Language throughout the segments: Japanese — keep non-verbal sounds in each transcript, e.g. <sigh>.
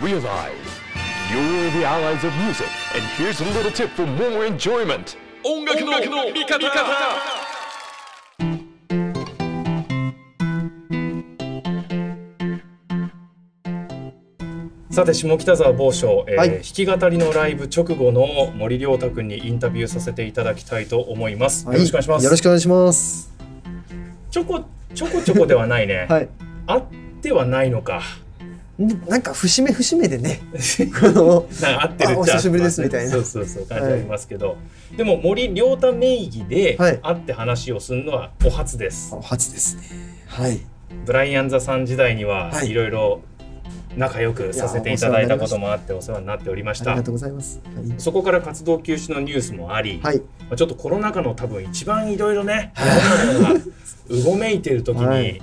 Realize you're the allies of music, and here's a little tip for more enjoyment. 音楽の味方さて下北沢某所、えーはい弾き語りのライブ直後の森亮太君にインタビューさせていただきたいと思います。よろしくお願いします。よろしくお願いします。ちょこちょこちょこではないね。はい。あってはないのか。んなんか節目節目でね、こ <laughs> のなんか合ってるっちゃあお久しぶりですみたいなそうそうそう感じありますけど、でも森亮太名義ではい会って話をするのはお初です。初ですね。はい。ブライアンザさん時代にははいいろいろ仲良くさせていただいたこともあってお世話になっておりましたありが。とうございます。そこから活動休止のニュースもあり、はい。まあちょっとコロナ禍の多分一番いろいろね、世の中がうごめいてる時に、はい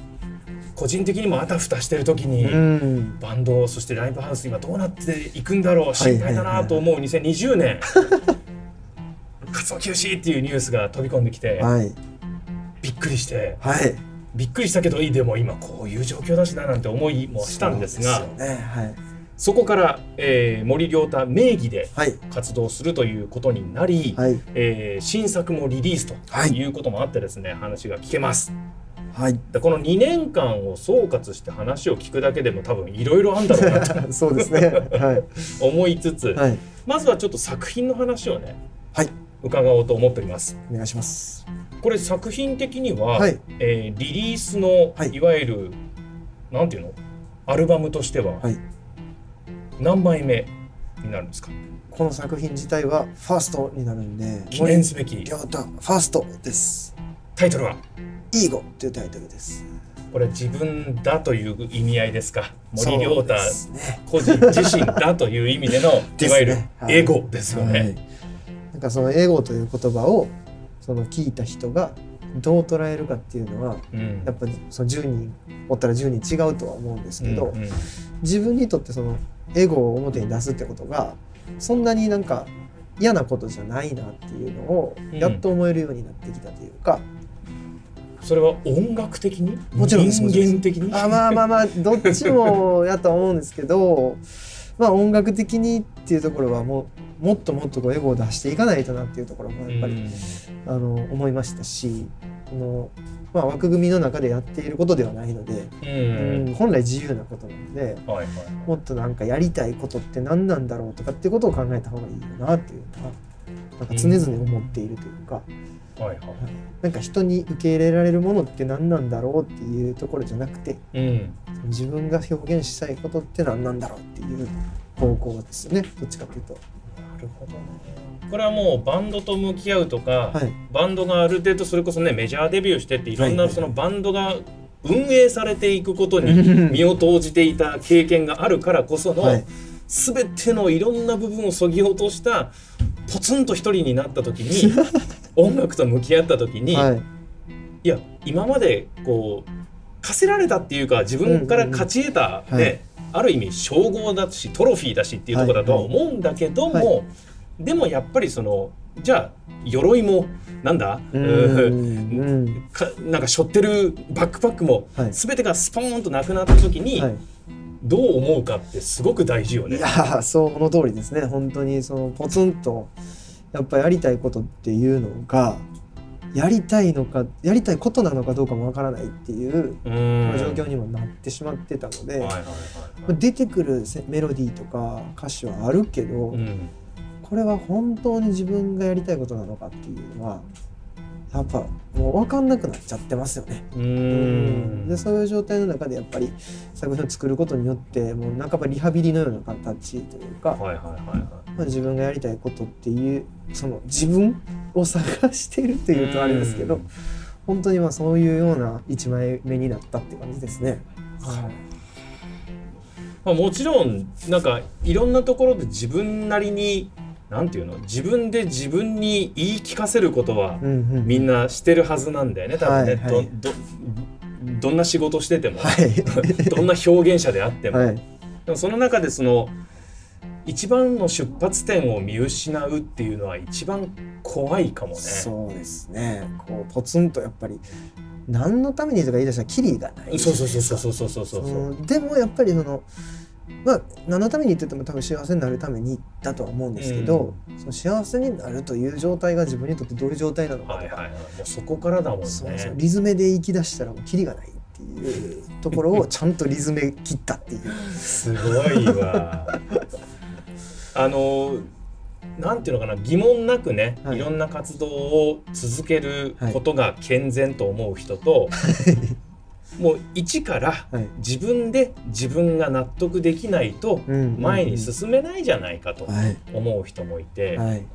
個人的にもあたふたしてる時に、うん。バンドそしてライブハウス今どうなっていくんだろうはい心配だなと思う2020年活動休止っていうニュースが飛び込んできて、はい。びっくりしてはい。びっくりしたけどでも今こういう状況だしななんて思いもしたんですがそこから、えー森亮太名義ではい。活動するということになり、はい。えー新作もリリースとはいいうこともあってですね、話が聞けますはい。でこの2年間を総括して話を聞くだけでも多分いろいろあるんだろうなと <laughs> そうですね。はい。思いつつ、はい。まずはちょっと作品の話をねはい。伺おうと思っておりますお願いします。これ作品的には、はいえーリリースの、はいい、わゆるなんていうの？アルバムとしてははい。何枚目になるんですか？この作品自体はファーストになるんで、記念すべきファーストです。タイトルは？イーゴというタイトルです。これ自分だという意味合いですか？森亮太。個人自身だという意味での <laughs> いわゆるはい。エゴですよね。はい、なんかそのエゴという言葉をその聞いた人がどう捉えるかっていうのはうん。やっぱりその10人おったら10人違うとは思うんですけど、うんうん。自分にとってそのエゴを表に出すってことがそんなになんか嫌なことじゃないなっていうのをうん。やっと思えるようになってきたというか、それは音楽的に？もちろん人間的に？あまあまあまあどっちもやとは思うんですけど <laughs> まあ音楽的にっていうところはもうもっともっとこうエゴを出していかないとなっていうところもやっぱりあの思いましたしこの、まあ、枠組みの中でやっていることではないので、うん。うん本来自由なことなのではいはい。もっとなんかやりたいことって何なんだろうとかっていうことを考えた方がいいよなっていうのはなんか常々思っているというか、はいはい。なんか人に受け入れられるものって何なんだろうっていうところじゃなくてうん。自分が表現したいことって何なんだろうっていう方向ですよね。どっちかというと。なるほどね。これはもうバンドと向き合うとか、はい。バンドがある程度それこそねメジャーデビューしてっていろんなそのバンドが運営されていくことに身を投じていた経験があるからこその、はい。全てのいろんな部分をそぎ落としたポツンと一人になった時に <laughs> 音楽と向き合った時に、はい。いや今までこう課せられたっていうか自分から勝ち得た、うんうんうん。はい。ねある意味称号だしトロフィーだしっていうところだとは思うんだけども、はでもやっぱりそのじゃあ鎧もなんだううん <laughs> かなんか背負ってるバックパックもはい。全てがスポーンとなくなった時にはい。どう思うかってすごく大事よね。い。やーそうこの通りですね。本当にそのポツンとやっぱやりたいことっていうのがやりたいのかやりたいことなのかどうかもわからないっていううん。状況にもなってしまってたので、はいはいはい出てくるせメロディーとか歌詞はあるけど、はいうん。これは本当に自分がやりたいことなのかっていうのはやっぱもう分かんなくなっちゃってますよね。うーん。でそういう状態の中でやっぱり作品を作ることによってもう半ばリハビリのような形というか、はいはいはいはいまあ、自分がやりたいことっていうその自分を探しているというとあれですけどうん。本当にまあそういうような一枚目になったって感じですね。はい。まあ、もちろんなんかいろんなところで自分なりになんていうの？自分で自分に言い聞かせることはうんうん。みんなしてるはずなんだよね多分ね、はいはい。どどどんな仕事してても、はい。<laughs> どんな表現者であっても、はい。でもその中でその一番の出発点を見失うっていうのは一番怖いかもね。そうですね。こうポツンとやっぱり何のためにとか言い出したらキリがない。そうそうそうそうそうそうそう。でもやっぱりそのまあ何のためにって言っても多分幸せになるためにだとは思うんですけど、うん、その幸せになるという状態が自分にとってどういう状態なのかとか、はいはい。はい、もうそこからだもんね。そうそう。リズムで行き出したらもうキリがないっていうところをちゃんとリズめ切ったっていう。<laughs> すごいわ。あのなんていうのかな疑問なくね、はい。い、ろんな活動を続けることが健全と思う人と、<laughs> もう一からはい。自分で自分が納得できないとうん。前に進めないじゃないかとはい。思う人もいて、はい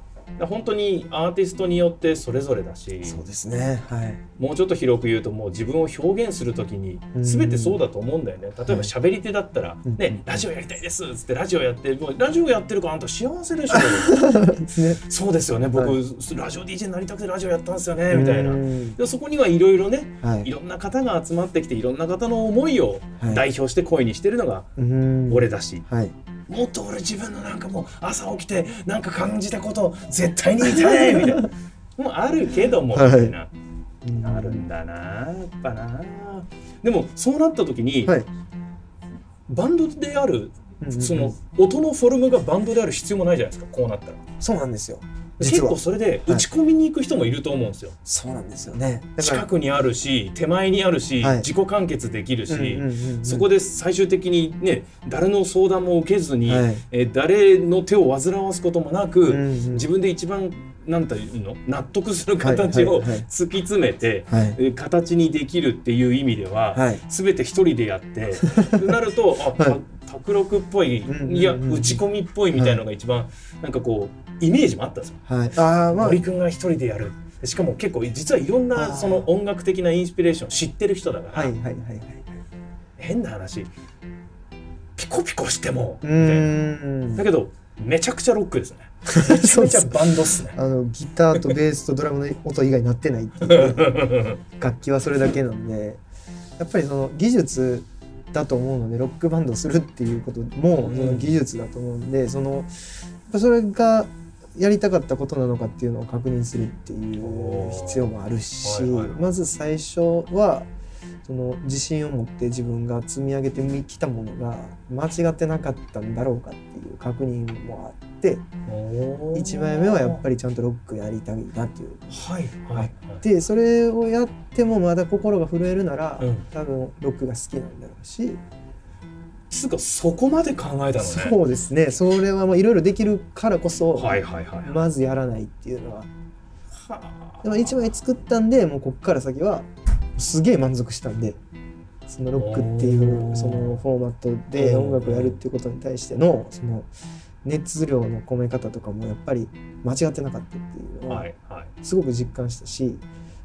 本当にアーティストによってそれぞれだしそうですね。はい。もうちょっと広く言うともう自分を表現するときにうん。全てそうだと思うんだよね。例えばはい。喋り手だったら「うん。ねラジオやりたいです」っつってラジオやってもうラジオやってるからあんた幸せでしょ。ね。そうですよね。僕、はラジオ DJ になりたくてラジオやったんですよねみたいな。うんでそこにはいろいろねはい。いろんな方が集まってきていろんな方の思いをはい。代表して声にしてるのがうん。俺だし、はいもっと俺自分のなんかもう朝起きてなんか感じたことを絶対に言いたいみたいな。<laughs> もうあるけどもみはい。たいな、うん。あるんだなやっぱな。でもそうなった時に、はい。バンドであるその音のフォルムがバンドである必要もないじゃないですかこうなったらそうなんですよ結構それで打ち込みに行く人もいると思うんですよ、そうなんですよね。近くにあるし手前にあるし、はい。自己完結できるし、うんうんうんうんそこで最終的にね誰の相談も受けずに、はい。えー誰の手を煩わすこともなく、うんうん。自分で一番なんていうの？納得する形をはいはいはい。突き詰めて、はい。えー形にできるっていう意味では、はい。全て一人でやって <laughs> なるとあ、は卓録っぽい、いや打ち込みっぽいみたいなのが一番、なんかこうイメージもあったんですよ。はい。ああまあ。森くんが一人でやる。しかも結構実はいろんなその音楽的なインスピレーションを知ってる人だから、はいはいはいはい。変な話ピコピコしてもうん。だけどめちゃくちゃロックですね。めちゃめちゃバンドっすね。あのギターとベースとドラムの音以外になってないっていう。<laughs> 楽器はそれだけなんで。やっぱりその技術だと思うのでロックバンドをするっていうこともうんその技術だと思うんでそのやっぱそれがやりたかったことなのかっていうのを確認するっていう必要もあるし、はいはいまず最初はその自信を持って自分が積み上げてきたものが間違ってなかったんだろうかっていう確認もあって1枚目はやっぱりちゃんとロックやりたいなっていう。はいはいはい。でそれをやってもまだ心が震えるなら、うん。多分ロックが好きなんだろうし、つうかそこまで考えたのね。そうですね。それはもういろいろできるからこそ、はいはいはいはい。まずやらないっていうのは。はあ。でも1枚作ったんでもうこっから先はすげえ満足したんでそのロックっていうそのフォーマットで音楽をやるっていうことに対してのその熱量の込め方とかもやっぱり間違ってなかったっていうのはすごく実感したし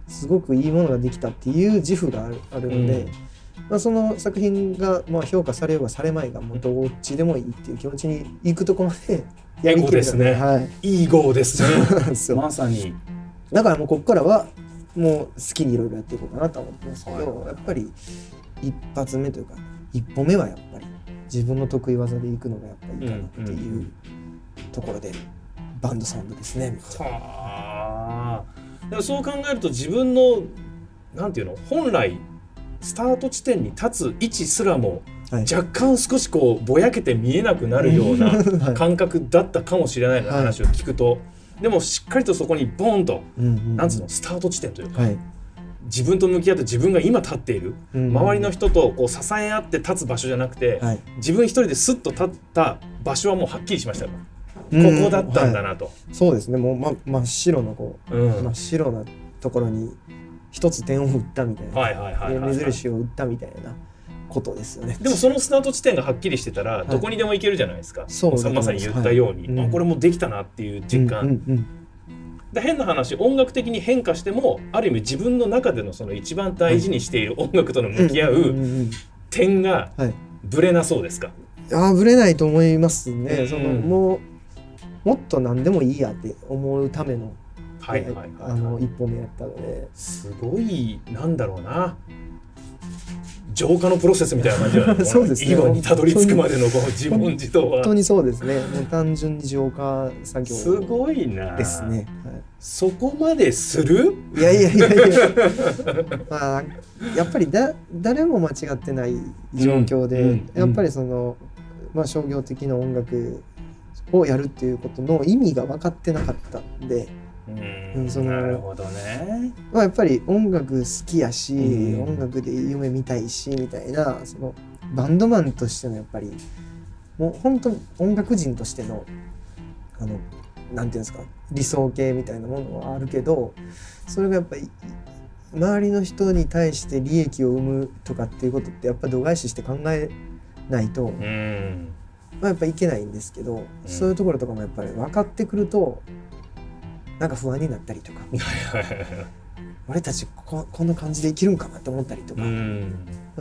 すごくいいものができたっていう自負があるあるので、うんまあ、その作品がまあ評価されようがされまいがもうどっちでもいいっていう気持ちに行くとこまでやりきれたエゴですね。はい、いい号ですね。<laughs> まさに。だからもうここからはもう好きにいろいろやっていこうかなとは思ってますけど、やっぱり一発目というか一歩目はやっぱり自分の得意技でいくのがやっぱりいいかなってうんいううんところで、バンドサウンドですね。めっちゃはあ。でもそう考えると自分のなんていうの本来スタート地点に立つ位置すらもはい。若干少しこうぼやけて見えなくなるような <laughs> はい。感覚だったかもしれないなはい話を聞くと、でもしっかりとそこにボーンとなんつうの？スタート地点というかはい、自分と向き合って自分が今立っている。うん周りの人とこう支え合って立つ場所じゃなくてはい、自分一人でスッと立った場所はもうはっきりしましたよ。こうん。こだったんだはい。なと。そうですね。もう、ま、真っ白なこううん。真っ白なところに一つ点を打ったみたいな、はいはいはいはいはい。目印を打ったみたいなことですよね。でもそのスタート地点がはっきりしてたらい。どこにでも行けるじゃないですか、そうだと思いますさまさに言ったように、はい。うんあこれもできたなっていう実感、うんうんうん。で変な話音楽的に変化してもある意味自分の中でのその一番大事にしている音楽との向き合んう点がはい、ぶれなそうですか、ああぶれないと思いますね、うん。そのもうもっと何でもいいやって思うための,、はいはいはいあの一歩目やったので。すごいなんだろうな。浄化のプロセスみたいな感じだね。<laughs> そうですね。今にたどり着くまでのこの自問自答は。本当にそうですね。もう単純に浄化作業すごいな。ですね、そこまでする？はい、いやいやいやいや。<laughs> まあやっぱりだ誰も間違ってない状況で、うんうん。やっぱりそのまあ、商業的な音楽をやるっていうことの意味が分かってなかったんで、うん。うんそのなるほどね。まあ、やっぱり音楽好きやし、うん。音楽で夢見たいしみたいなそのバンドマンとしてのやっぱりもう本当音楽人としてのあのなんていうんですか理想形みたいなものはあるけどそれがやっぱり周りの人に対して利益を生むとかっていうことってやっぱ度外視して考えないと、うん。まあ、やっぱいけないんですけど、そういうところとかもやっぱり分かってくるとなんか不安になったりとか俺たちここんな感じで生きるんかなって思ったりとうか、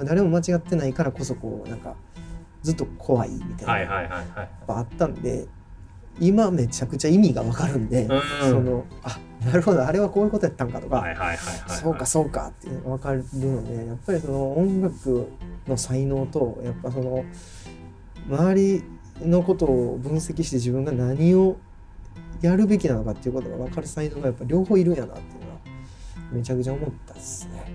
誰も間違ってないからこそこうなんかずっと怖いみたいな。あったんで今めちゃくちゃ意味が分かるんで、うん。そのあなるほどあれはこういうことやったんかとか、そうかそうかっていうのが分かるのでやっぱりその音楽の才能とやっぱその周りのことを分析して自分が何をやるべきなのかっていうことが分かる才能がやっぱ両方いるんやなっていうのはめちゃくちゃ思ったですね。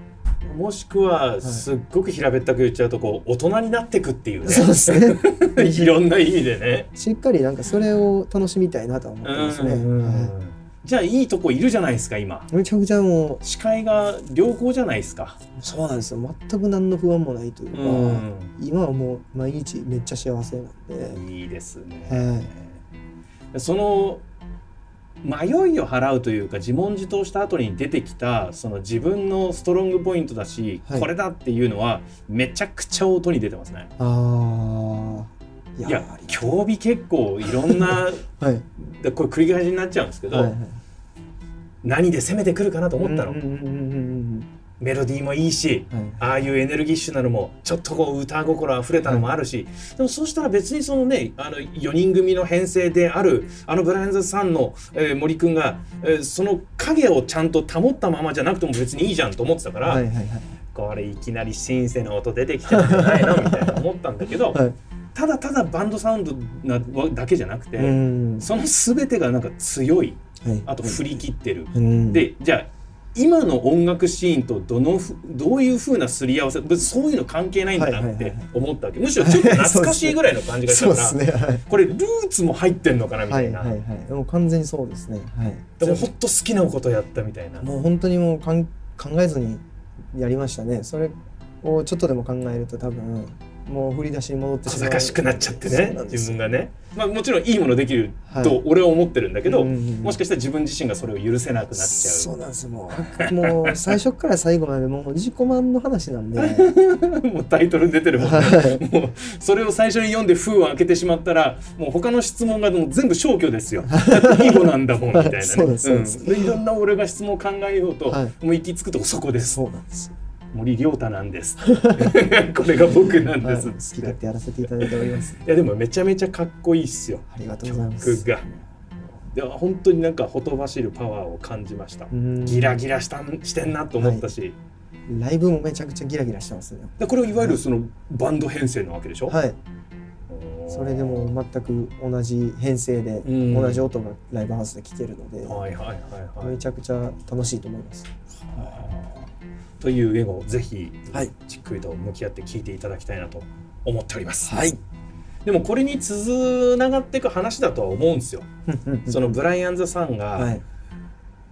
もしくはすっごく平べったく言っちゃうとこう大人になってくっていう。ねそうですね。<laughs> いろんな意味でね。しっかりなんかそれを楽しみたいなとは思ってますね。うんはじゃあいいとこいるじゃないですか今。いめちゃくちゃもう視界が良好じゃないですか。そうなんですよ。全く何の不安もないというか、うん。今はもう毎日めっちゃ幸せなんで、いいですね、はその迷いを払うというか自問自答した後に出てきたその自分のストロングポイントだし、はい。これだっていうのはめちゃくちゃ音に出てますね。ああいいや競技結構いろんな <laughs> はい。でこれ繰り返しになっちゃうんですけど、はいはい何で攻めてくるかなと思ったの、うんうんうんうんメロディーもいいしうん。はいああいうエネルギッシュなのもちょっとこう歌心あふれたのもあるし、でもそうしたら別にそのねあの4人組の編成であるあのブライアンズさんの、えー森くんが、えーその影をちゃんと保ったままじゃなくても別にいいじゃんと思ってたから、はいはいはいこれいきなりシンセの音出てきちゃうんじゃないのみたいな思ったんだけど、<laughs> はい。ただただバンドサウンドなだけじゃなくて、うん。その全てがなんか強いはい。あと振り切ってる。うん。でじゃあ今の音楽シーンとどのふどういうふうなすり合わせ別にそういうの関係ないんだなって思ったわけ。むしろちょっと懐かしいぐらいの感じがしたから、<laughs> ね。はい。これルーツも入ってんのかなみたな、はいいはいはい。もう完全にそうですね。はい。でもほんと好きなことやったみたいな。もう本当にもうかん考えずにやりましたね。それをちょっとでも考えると多分もう振り出しに戻ってしまう。小賢しくなっちゃってね自分がね、まあ、もちろんいいものできるはい。と俺は思ってるんだけど、うんうんうん。もしかしたら自分自身がそれを許せなくなっちゃそうなんですよ。もうもう最初から最後までもう自己満の話なんで、は <laughs> うもうタイトルに出てるもんね。い、もうそれを最初に読んで封を開けてしまったらもう他の質問がもう全部消去ですよ。だって囲碁なんだもんみたいなね。そうですそうです。ん。でいろんな俺が質問を考えようと、はい。もう行き着くとこそこです。そうなんですよ、森亮太なんです。<laughs> これが僕なんはい、です。好き勝手やらせていただいておりますいやでもめちゃめちゃかっこいいっすよ。ありがとうございます曲が。でも本当になんかほとばしるパワーを感じました。うんギラギラしたんしてんなと思ったし、ライブもめちゃくちゃギラギラしてますねでこれはいわゆるそのバンド編成なわけでしょ？はいそれでも全く同じ編成でうん同じ音がライブハウスで聴けるので、はいはいはいはいめ。ちゃくちゃ楽しいと思いますという絵をぜひはい。じっくりと向き合って聞いていただきたいなと思っております。はい。でもこれにつながっていく話だとは思うんですよ。そのブライアンズさんが、はい。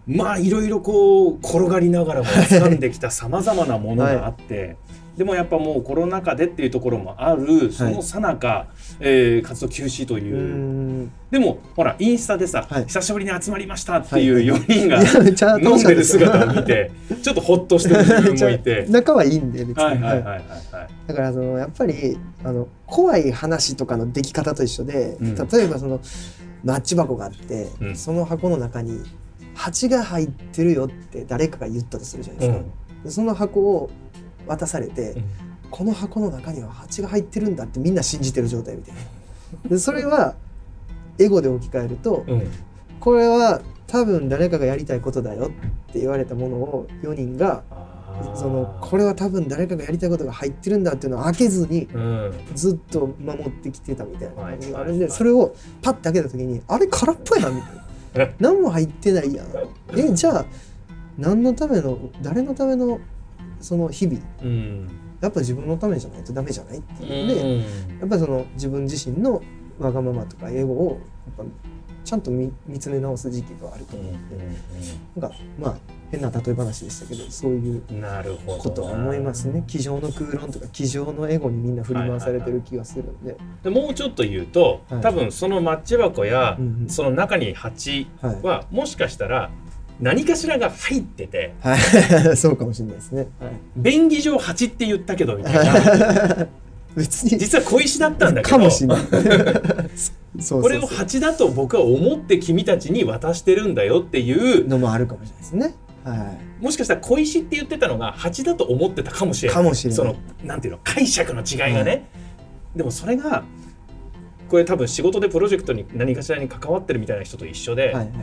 まあいろいろこう転がりながらも掴んできたさまざまなものがあって、でもやっぱもうコロナ禍でっていうところもあるそのさなか、えー活動休止とう。いう、ん。でもほらインスタでさ、はい。久しぶりに集まりましたっていう4人がいやめっちゃ飲んでる姿を見てちょっとほっとしてる自分もいて。仲はいいんで別に、はいはいはいははいいはい。だからそのやっぱりあの怖い話とかの出来方と一緒で、うん。例えばそのマッチ箱があって、うん。その箱の中に蜂が入ってるよって誰かが言ったとするじゃないですか、でその箱を渡されて、うん。この箱の中には蜂が入ってるんだってみんな信じてる状態みたいな。<laughs> でそれはエゴで置き換えると、うん。これは多分誰かがやりたいことだよって言われたものを4人がそのこれは多分誰かがやりたいことが入ってるんだっていうのを開けずにうん。ずっと守ってきてたみたいな感じがあるんでそれをパッて開けた時にあれ空っぽやなみたいな。え何も入ってないやん。えじゃあ何のための誰のためのその日々。うん。やっぱ自分のためじゃないとダメじゃないっていう。ので、やっぱりその自分自身のわがままとかエゴをやっぱちゃんと見見つめ直す時期があると思うんで、なんかまあ変な例え話でしたけどそういうことは思いますね。机上の空論とか机上のエゴにみんな振り回されてる気がするんで、でもうちょっと言うと、はい。多分そのマッチ箱や、うんうん。その中に鉢はい。はもしかしたら何かしらが入っててはい、<laughs> そうかもしれないですね。はい、便宜上鉢って言ったけどみたいな。<laughs> 別に。実は小石だったんだけどかもしれない。そうこれをそう。そう鉢だと僕は思って君たちに渡してるんだよっていうのもあるかもしれないですね。はもしかしたら小石って言ってたのが鉢だと思ってたかもしれない。かもしれない。そのなんていうの解釈の違いがね、でもそれがこれ多分仕事でプロジェクトに何かしらに関わってるみたいな人と一緒で、い、はい、はい、はい。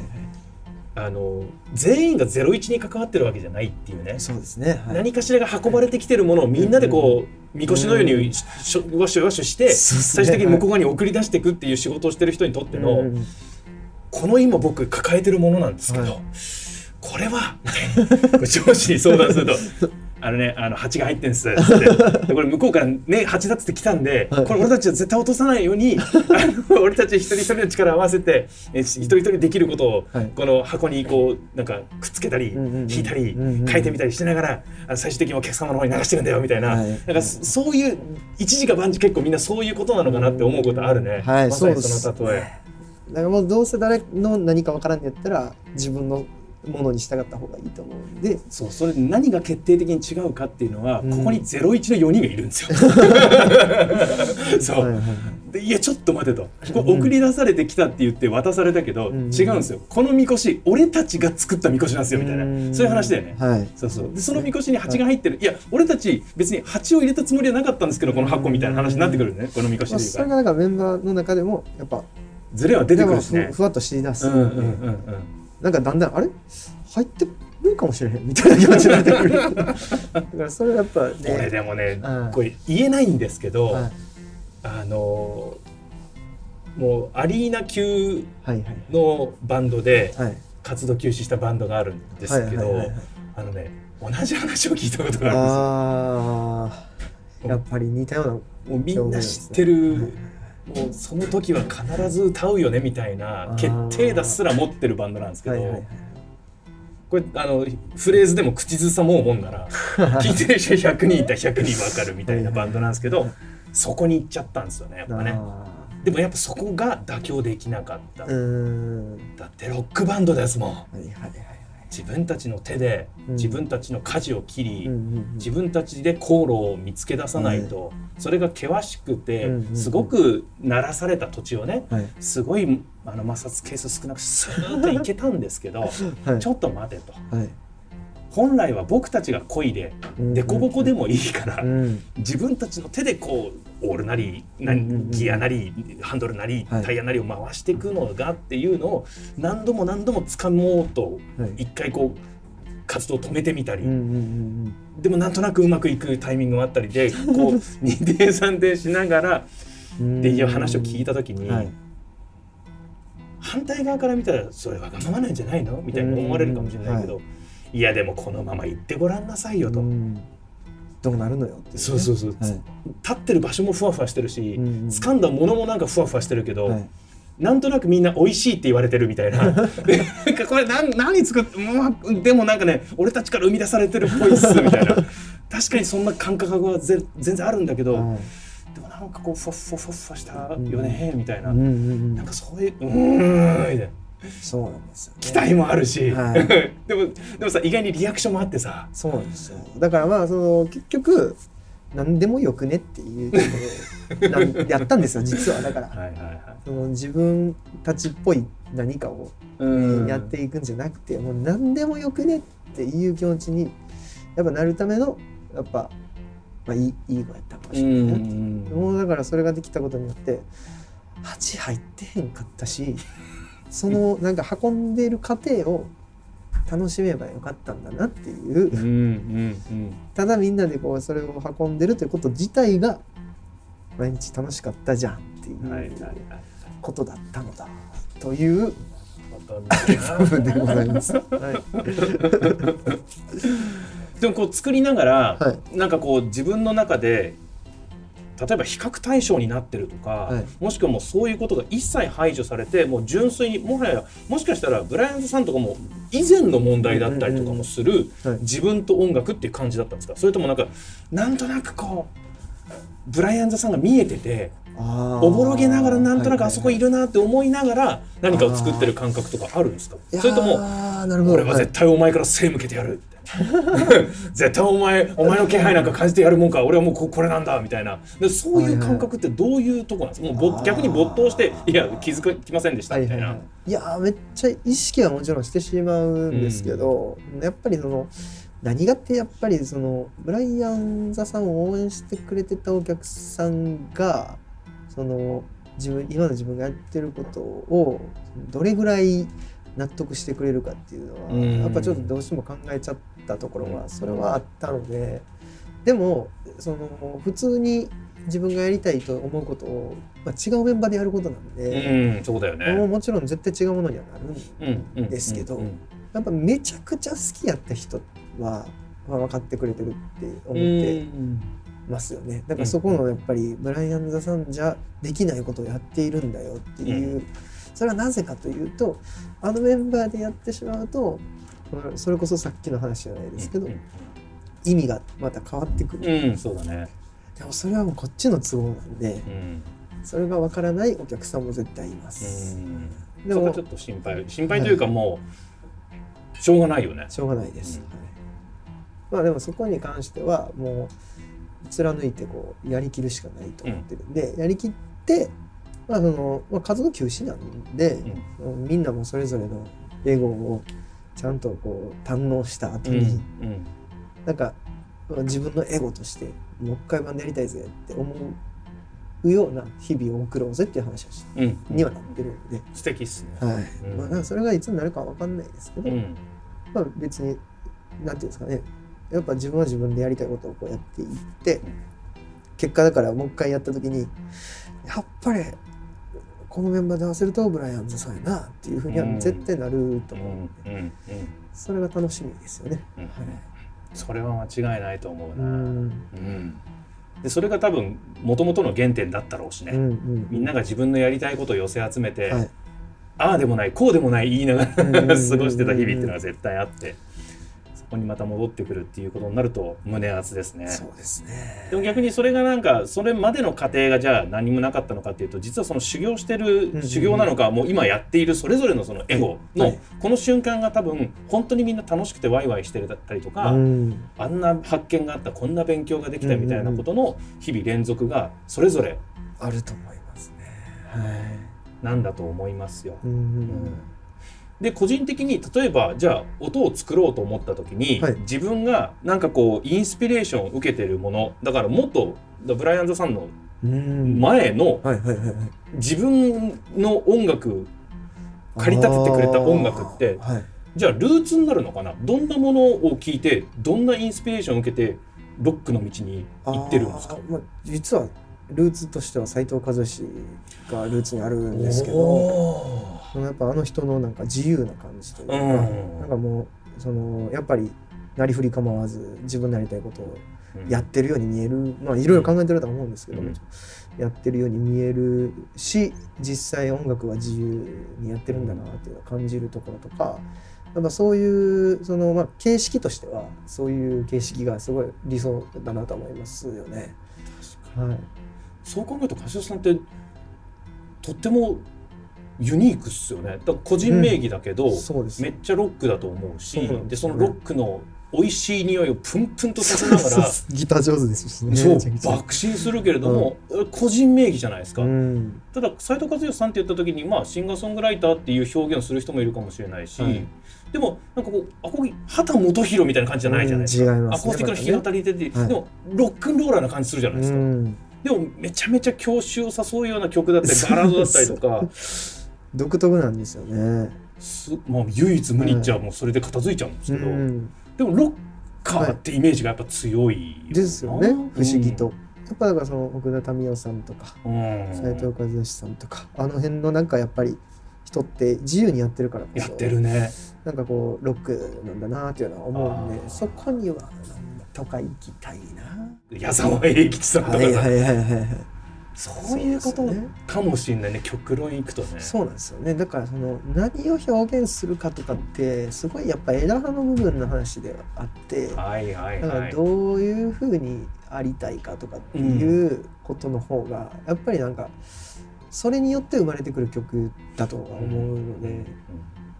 あの全員がゼロ一に関わってるわけじゃないっていうね、そうですね。はい、何かしらが運ばれてきてるものをみんなでこう、みこしのようにししょわしょわしょして、ね。最終的に向こう側に送り出していくっていう仕事をしてる人にとっての、うんこの今僕抱えてるものなんですけど、はい。これは <laughs> 上司に相談すると「あのねあの蜂が入ってんす」っつって。でこれ向こうからね蜂だっつって来たんで、はい。これ俺たちは絶対落とさないように俺たち一人一人の力を合わせてえ一人一人できることを、はい。この箱にこうなんかくっつけたり、引いたり、うんうん変えてみたりしながら最終的にお客様の方に流してるんだよみたいな,、はい。なんかそそういう一時が万事結構みんなそういうことなのかなって思うことあるね、はい、まさにその例え。だからもうどうせ誰の何かわからんのやったら自分のものに従った方がいいと思うんで。そうそれ何が決定的に違うかっていうのは、うん。ここに01の4人がいるんですよ。そう、はいはい。はいでいやちょっと待てと。これ送り出されてきたって言って渡されたけど、うん。違うんですよ。このみこし俺たちが作ったみこしなんですよみたいな、うん。そういう話だよね。はい。そうそう。でそのみこしに蜂が入ってる、い、や俺たち別に蜂を入れたつもりはなかったんですけどこの箱みたいな話になってくるね。このみこしまあ、でいうか。それがなんかメンバーの中でもやっぱズレは出てくるしね。ふふわっとし出すうんうんうんうんなんかだんだんあれ？入ってるかもしれへんみたいな気持ちになってくる。<laughs> だからそれはやっぱこれねでもね、うん。これ言えないんですけど、はい。あのもうアリーナ級のバンドではい活動休止したバンドがあるんですけど、あのね同じ話を聞いたことがあああやっぱり似たようなるんですよ。もうみんな知ってる、もうその時は必ず歌うよねみたいな決定打すら持ってるバンドなんですけど、はいはいはいこれあのフレーズでも口ずさもうもんなら <laughs> 聞いてる人100人いたら100人わかるみたいなバンドなんですけどそこに行っちゃったんですよねやっぱね。あでもやっぱそこが妥協できなかった。だってロックバンドですもん。はいはいはいはい自分たちの手でうん。自分たちの舵を切り、自分たちで航路を見つけ出さないと、それが険しくて、すごく鳴らされた土地をねはい。すごいあの摩擦係数少なくスーッと行けたんですけど <laughs> はい。ちょっと待てと。はい。本来は僕たちが漕いでうん凸凹でもいいから、うん。自分たちの手でこうオールなりギアなりハンドルなりはい。タイヤなりを回していくのがっていうのを何度も何度も掴もうとはい。一回こう活動を止めてみたり、でもなんとなくうまくいくタイミングがあったりで <laughs> こう二転三転しながらうんっていう話を聞いた時に、はい。反対側から見たらそれわがままなんじゃないの？みたいに思われるかもしれないけど、い、やでもこのまま行ってごらんなさいよと、うんどうなるのよっていね。そうそうそう、はい。立ってる場所もふわふわしてるし、うんうん。掴んだものもなんかふわふわしてるけど、はい。なんとなくみんな美味しいって言われてるみたいな。<laughs> これ何何作ってもうでもなんかね俺たちから生み出されてるっぽいっすみたいな。<laughs> 確かにそんな感覚はぜ全然あるんだけど、はい。でもなんかこうふわふわふわふわしたよねみたいな、うんうんうん。なんかそういううーんみたいなそうなんですよね。期待もあるし、はい。<laughs> でもでもさ意外にリアクションもあってさ。そうなんですよ。だからまあその結局何でもよくねっていうところやったんですよ <laughs> 実は。だからはいはいはい。その自分たちっぽい何かを、うん。やっていくんじゃなくてもう何でもよくねっていう気持ちにやっぱなるためのやっぱ、まあ、いいいい子やったかもしれないなって。もうだからそれができたことによって鉢入ってへんかったしそのなんか運んでいる過程を楽しめばよかったんだなっていう。うんうんうん。ただみんなでこうそれを運んでるということ自体が毎日楽しかったじゃんっていうことだったのだというでございます。はい、ででもこう作りながら、はなんかこう自分の中で例えば比較対象になってるとか、はい。もしくはもうそういうことが一切排除されてもう純粋にもはやもしかしたらブライアンズさんとかも以前の問題だったりとかもするはい。自分と音楽っていう感じだったんですか？それともなんかなんとなくこうブライアンズさんが見えてておぼろげながらなんとなくあそこい。るるなって思いながら何かを作ってる感覚とかあるんですか？それとも俺は絶対お前から背向けてやるって <laughs> 絶対お前お前の気配なんか感じてやるもんか俺はもうここれなんだみたいな。でそういう感覚ってどういうとこなんですか？もうぼあー。逆に没頭していや気づきませんでしたみたいな、はいはい。はい、いやーめっちゃ意識はもちろんしてしまうんですけど、やっぱりその何がってやっぱりそのブライアン・ザさんを応援してくれてたお客さんがその自分今の自分がやってることをどれぐらい納得してくれるかっていうのは、うん。やっぱちょっとどうしても考えちゃったところはそれはあったのででもその普通に自分がやりたいと思うことを、まあ、違うメンバーでやることなんで。うんそうだよね、もちろん絶対違うものにはなるんですけどうんやっぱめちゃくちゃ好きやった人は、まあ、分かってくれてるって思うってんますよね。だからそこのやっぱりブライアン・ザさんじゃできないことをやっているんだよっていう、それはなぜかというとあのメンバーでやってしまうとそれこそさっきの話じゃないですけど、うん意味がまた変わってくる、うん、そうだね、でもそれはもうこっちの都合なんでうん。それが分からないお客さんも絶対います、うん、でもちょっと心配。心配というかもうしょうがないよね、しょうがないです、まあでもそこに関してはもう貫いてこうやりきるしかないと思ってるんで、やりきって、まあそのまあ、活動休止なんで、みんなもそれぞれのエゴをちゃんとこう堪能した後うんに、うん。なんかまあ自分のエゴとしてもう一回版でやりたいぜって思うような日々を送ろうぜっていう話をしうんにはなってるんで、素敵っすね、はい。うん。まあ、なんかそれがいつになるかは分かんないですけど、うん。まあ、別になんていうんですかね。やっぱ自分は自分でやりたいことをこうやっていって、ん。結果だからもう一回やった時にやっぱりこのメンバーで合わせるとブライアンズさんやなっていうふうにはうん。絶対なるとう思うんで、んうんそれが楽しみですよね。うん。はい。それは間違いないと思ううな、うん。ん。でそれが多分もともとの原点だったろうしね、うんうんみんなが自分のやりたいことを寄せ集めて、はい。ああでもないこうでもない言いながうんうんうんうんら <laughs> 過ごしてた日々っていうのは絶対あってそこにまた戻ってくるっていうことになると胸熱ですね。そうですね。でも逆にそれがなんかそれまでの過程がじゃあ何もなかったのかっていうと実はその修行してる修行なのかもう今やっているそれぞれのそのエゴはのい。この瞬間が多分本当にみんな楽しくてワイワイしてるだったりとか、うん。あんな発見があったこんな勉強ができたみたいなことの日々連続がそれぞれあると思いますね。はい。なんだと思いますよ。うん。うんで個人的に例えばじゃあ音を作ろうと思った時に、はい。自分がなんかこうインスピレーションを受けてるものだからもっとブライアンズさんのうん。前の自分の音楽駆り立ててくれた音楽ってはい。じゃあルーツになるのかな？どんなものを聞いてどんなインスピレーションを受けてロックの道に行ってるんですか？まあ、実はルーツとしては斎藤和義がルーツにあるんですけどおやっぱあの人のなんか自由な感じというか、うんなんかもうそのやっぱりなりふり構わず自分のやりたいことをーやってるように見える、まあいろいろ考えてるとは思うんですけど、うん。やってるように見えるし実際音楽は自由にやってるんだなっていうのを感じるところとかやっぱそういうその、まあ、形式としてはそういう形式がすごい理想だなと思いますよね。はい、そう考えると柏さんってとってもユニークっすよね。だ個人名義だけど、そうです。めっちゃロックだと思うしそでそのロックの美味しい匂いをプンプンとさせながら <laughs> ギター上手ですしね。そう爆心するけれども、個人名義じゃないですか、うん。ただ斎藤和義さんって言った時にまあシンガーソングライターっていう表現をする人もいるかもしれないし、はい。でもなんかこうあここ畑基博みたいな感じじゃないじゃないですか、うん違います。アコースティックの弾き語りでて、はい。でもロックンローラーな感じするじゃないですか、うんでもめちゃめちゃ郷愁を誘うような曲だったりバラードだったりとか。独特なんですよね。す、まあ、唯一無二っちゃもうそれで片付いちゃうんですうけど、ん、でもロッカーってイメージがやっぱ強いな。ですよね、不思議と。やっぱだからその奥田民生さんとかうん。斉藤和義さんとかあの辺のなんかやっぱり一人って自由にやってるからこそ。やってるね。なんかこうロックなんだなっていうのは思うんでそこにはとか行きたいな。矢沢永吉さんとかさ、はいはいはいはい。はいそういうことかもしれないね。極論いくとね。そうなんですよね。だからその何を表現するかとかってすごいやっぱ枝葉の部分の話ではあってはいはいだからはいどういうふうにありたいかとかっていうことの方がやっぱりなんかそれによって生まれてくる曲だとは思うので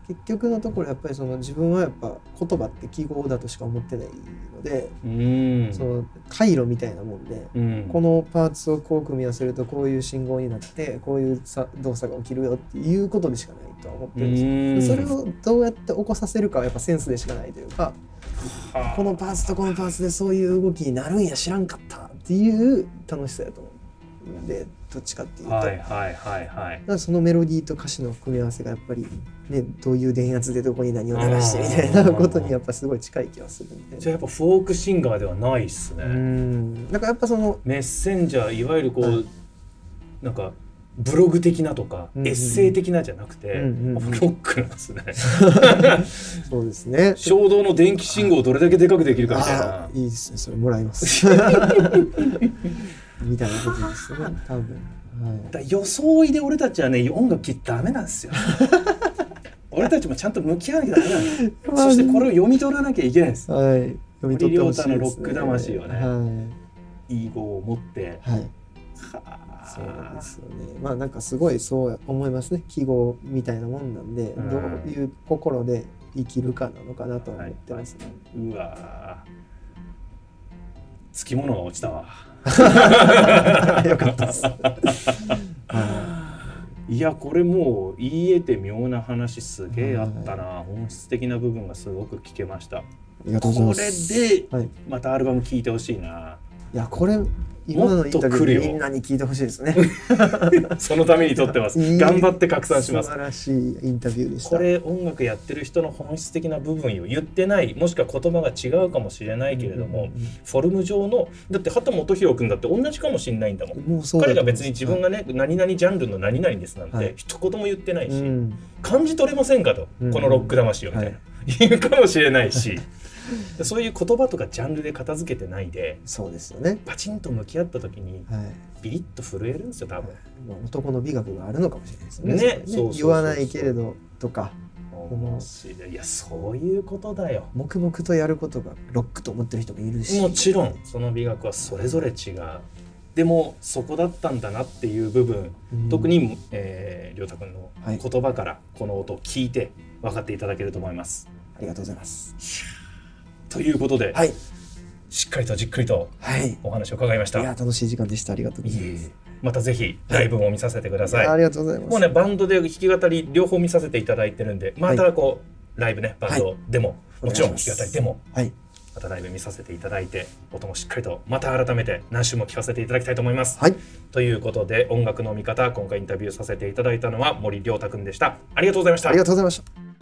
結局のところやっぱりその自分はやっぱ言葉って記号だとしか思ってないのでうん。その回路みたいなもんでうん。このパーツをこう組み合わせるとこういう信号になってこういうさ動作が起きるよっていうことでしかないとは思ってるんですよ。でそれをどうやって起こさせるかはやっぱセンスでしかないというかこのパーツとこのパーツでそういう動きになるんや知らんかったっていう楽しさやと思うんでどっちかっていうと、はいはいはいはい。だからそのメロディーと歌詞の組み合わせがやっぱりねどういう電圧でどこに何を流してみたいなことにやっぱすごい近い気がするんで。じゃあやっぱフォークシンガーではないっすね、うん。だからやっぱそのメッセンジャーいわゆるこう、はい。なんかブログ的なとか、うんうんエッセイ的なじゃなくて、うんうんうん。ロックなんですね。<laughs> そうですね。衝動の電気信号をどれだけでかくできるかみたいあな。あいいですね。それもらいます <laughs> みたいなことですね <laughs> 多分。はい。だ装いで俺たちはね音楽ダメなんですよ。<laughs> 俺たちもちゃんと向き合わなきゃダメなんですまあそしてこれを読み取らなきゃいけないんです。はい。読み取ってほしいです、ね、のロック魂をねはい。い語を持って。はい。はそうなんですよね。まあなんかすごいそう思いますね。記号みたいなもんなんで、うん。どういう心で生きるかなのかなと思ってますね、うわー。つきものが落ちたわ <laughs> よかったです、はい。やこれもう言い得て妙な話すげえあったな。本質的な部分がすごく聞けました。ありがとうございこれますではい、いまたアルバム聴いてほしいな。やこれもっと来るよ。みんなに聞いてほしいですね。<laughs> そのために撮ってます。いい頑張って拡散します。素晴らしいインタビューでした。これ音楽やってる人の本質的な部分を言ってないもしくは言葉が違うかもしれないけれども、うんうんフォルム上のだって畑基博君だって同じかもしれないんだもん。彼が別に自分がね、何々ジャンルの何々ですなんて、はい。一言も言ってないし、うん。感じ取れませんかと、うん。このロック魂をみたいな、は言うかもしれないしそういう言葉とかジャンルで片付けてないでそうですよね。パチンと向き合った時にはい。ビリッと震えるんですよ多分。まあ男の美学があるのかもしれないですね。ねそれそうそうそうそう。言わないけれどとか。面白い。いやそういうことだよ。黙々とやることがロックと思ってる人もいるし。もちろんその美学はそれぞれ違う。でもそこだったんだなっていう部分、うん。特に、えー、りょうたくんのはい。言葉からこの音を聞いて分かっていただけると思います。ありがとうございますということで、はい。しっかりとじっくりとはい。お話を伺いました。いや楽しい時間でした。ありがとうございます。え。またぜひライブも見させてください。ありがとうございます。もうねバンドで弾き語り両方見させていただいてるんでまたこう、ライブねバンドでも、はいもちろん弾き語りでもはい。またライブ見させていただいて音もしっかりとまた改めて何週も聴かせていただきたいと思います。はい。ということで音楽の見方今回インタビューさせていただいたのは森亮太くんでした。ありがとうございました。あり。がとうございました